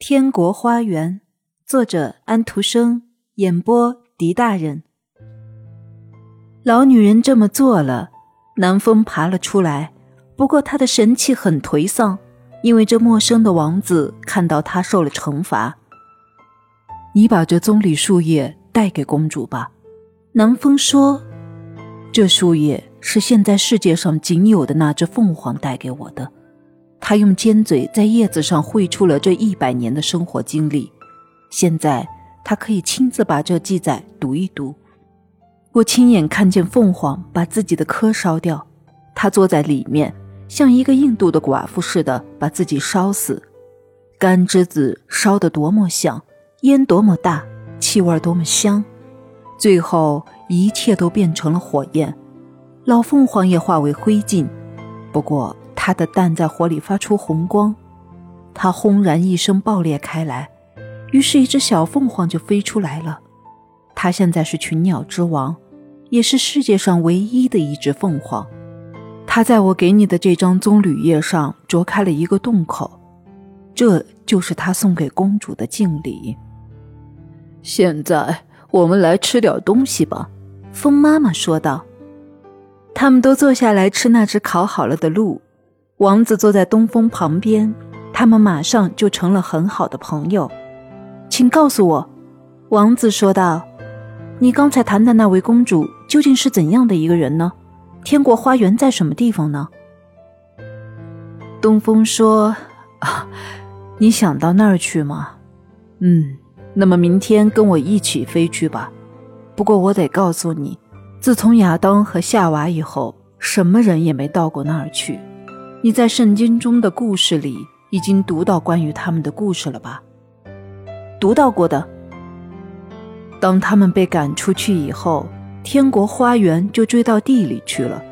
天国花园，作者安徒生，演播狄大人。老女人这么做了，南风爬了出来，不过他的神气很颓丧，因为这陌生的王子看到他受了惩罚。你把这棕榈树叶带给公主吧，南风说：“这树叶是现在世界上仅有的那只凤凰带给我的。”他用尖嘴在叶子上绘出了这一百年的生活经历，现在他可以亲自把这记载读一读。我亲眼看见凤凰把自己的壳烧掉，他坐在里面，像一个印度的寡妇似的把自己烧死。干枝子烧得多么响，烟多么大，气味多么香，最后一切都变成了火焰，老凤凰也化为灰烬。不过。它的蛋在火里发出红光，它轰然一声爆裂开来，于是，一只小凤凰就飞出来了。它现在是群鸟之王，也是世界上唯一的一只凤凰。它在我给你的这张棕榈叶上啄开了一个洞口，这就是他送给公主的敬礼。现在我们来吃点东西吧，风妈妈说道。他们都坐下来吃那只烤好了的鹿。王子坐在东风旁边，他们马上就成了很好的朋友。请告诉我，王子说道：“你刚才谈的那位公主究竟是怎样的一个人呢？天国花园在什么地方呢？”东风说：“啊，你想到那儿去吗？嗯，那么明天跟我一起飞去吧。不过我得告诉你，自从亚当和夏娃以后，什么人也没到过那儿去。”你在圣经中的故事里已经读到关于他们的故事了吧？读到过的。当他们被赶出去以后，天国花园就追到地里去了。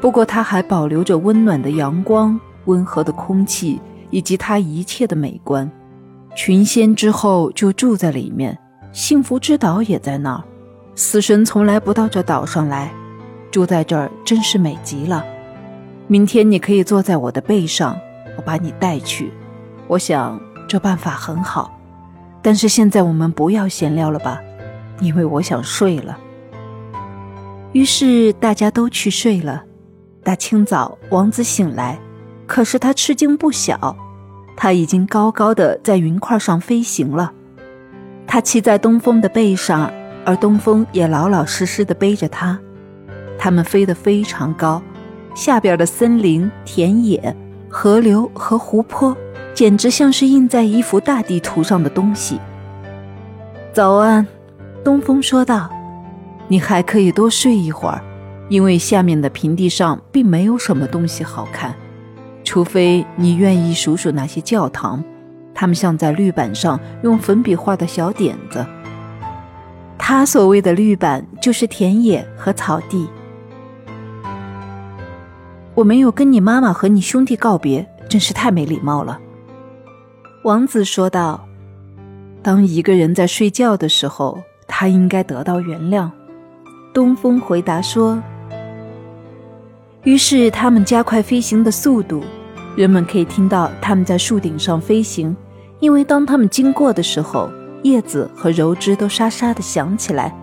不过，它还保留着温暖的阳光、温和的空气以及它一切的美观。群仙之后就住在里面，幸福之岛也在那儿。死神从来不到这岛上来，住在这儿真是美极了。明天你可以坐在我的背上，我把你带去。我想这办法很好，但是现在我们不要闲聊了吧，因为我想睡了。于是大家都去睡了。大清早，王子醒来，可是他吃惊不小，他已经高高的在云块上飞行了。他骑在东风的背上，而东风也老老实实的背着他。他们飞得非常高。下边的森林、田野、河流和湖泊，简直像是印在一幅大地图上的东西。早安，东风说道：“你还可以多睡一会儿，因为下面的平地上并没有什么东西好看，除非你愿意数数那些教堂，它们像在绿板上用粉笔画的小点子。他所谓的绿板，就是田野和草地。”我没有跟你妈妈和你兄弟告别，真是太没礼貌了。”王子说道。“当一个人在睡觉的时候，他应该得到原谅。”东风回答说。于是他们加快飞行的速度，人们可以听到他们在树顶上飞行，因为当他们经过的时候，叶子和柔枝都沙沙的响起来。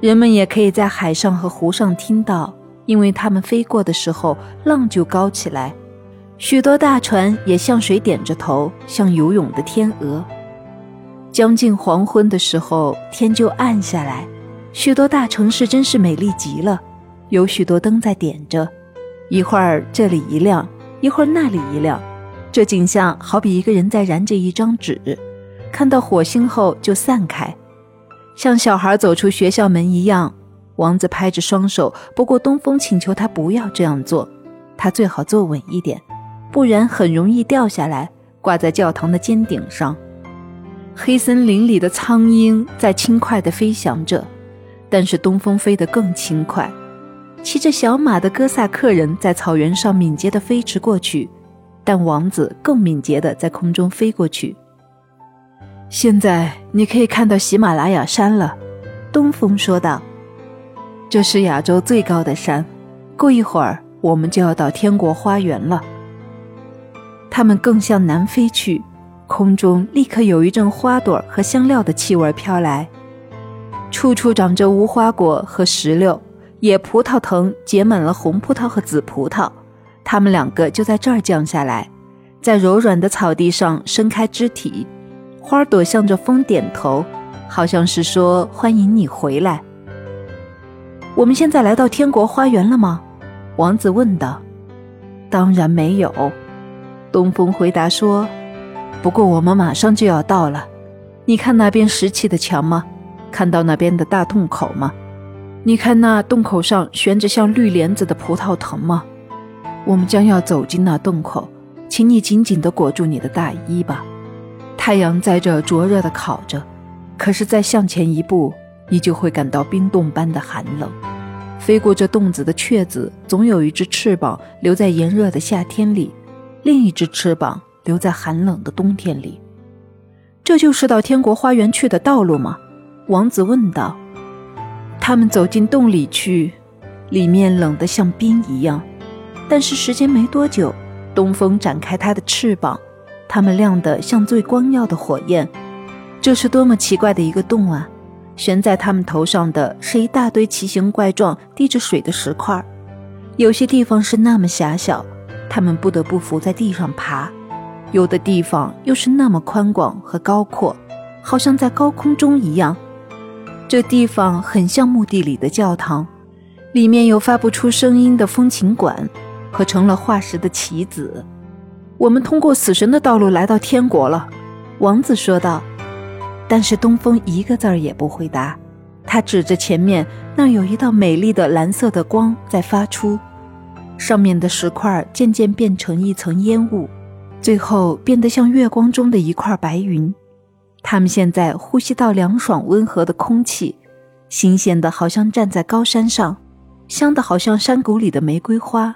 人们也可以在海上和湖上听到。因为他们飞过的时候，浪就高起来，许多大船也向水点着头，像游泳的天鹅。将近黄昏的时候，天就暗下来，许多大城市真是美丽极了，有许多灯在点着，一会儿这里一亮，一会儿那里一亮，这景象好比一个人在燃着一张纸，看到火星后就散开，像小孩走出学校门一样。王子拍着双手，不过东风请求他不要这样做，他最好坐稳一点，不然很容易掉下来，挂在教堂的尖顶上。黑森林里的苍鹰在轻快地飞翔着，但是东风飞得更轻快。骑着小马的哥萨克人在草原上敏捷地飞驰过去，但王子更敏捷地在空中飞过去。现在你可以看到喜马拉雅山了，东风说道。这是亚洲最高的山，过一会儿我们就要到天国花园了。他们更向南飞去，空中立刻有一阵花朵和香料的气味飘来，处处长着无花果和石榴，野葡萄藤结满了红葡萄和紫葡萄，它们两个就在这儿降下来，在柔软的草地上伸开肢体，花朵向着风点头，好像是说欢迎你回来。我们现在来到天国花园了吗？王子问道。当然没有，东风回答说。不过我们马上就要到了。你看那边石砌的墙吗？看到那边的大洞口吗？你看那洞口上悬着像绿帘子的葡萄藤吗？我们将要走进那洞口，请你紧紧地裹住你的大衣吧。太阳在这灼热地烤着，可是再向前一步，你就会感到冰冻般的寒冷。飞过这洞子的雀子，总有一只翅膀留在炎热的夏天里，另一只翅膀。留在寒冷的冬天里，这就是到天国花园去的道路吗？王子问道。他们走进洞里去，里面冷得像冰一样。但是时间没多久，东风展开它的翅膀，它们亮得像最光耀的火焰。这是多么奇怪的一个洞啊！悬在他们头上的是一大堆奇形怪状、滴着水的石块，有些地方是那么狭小，他们不得不伏在地上爬。有的地方又是那么宽广和高阔，好像在高空中一样。这地方很像墓地里的教堂，里面有发不出声音的风琴管和成了化石的棋子。我们通过死神的道路来到天国了，王子说道。但是东风一个字儿也不回答，他指着前面那有一道美丽的蓝色的光在发出，上面的石块渐渐变成一层烟雾。最后变得像月光中的一块白云，他们现在呼吸到凉爽温和的空气，新鲜的好像站在高山上，香的好像山谷里的玫瑰花。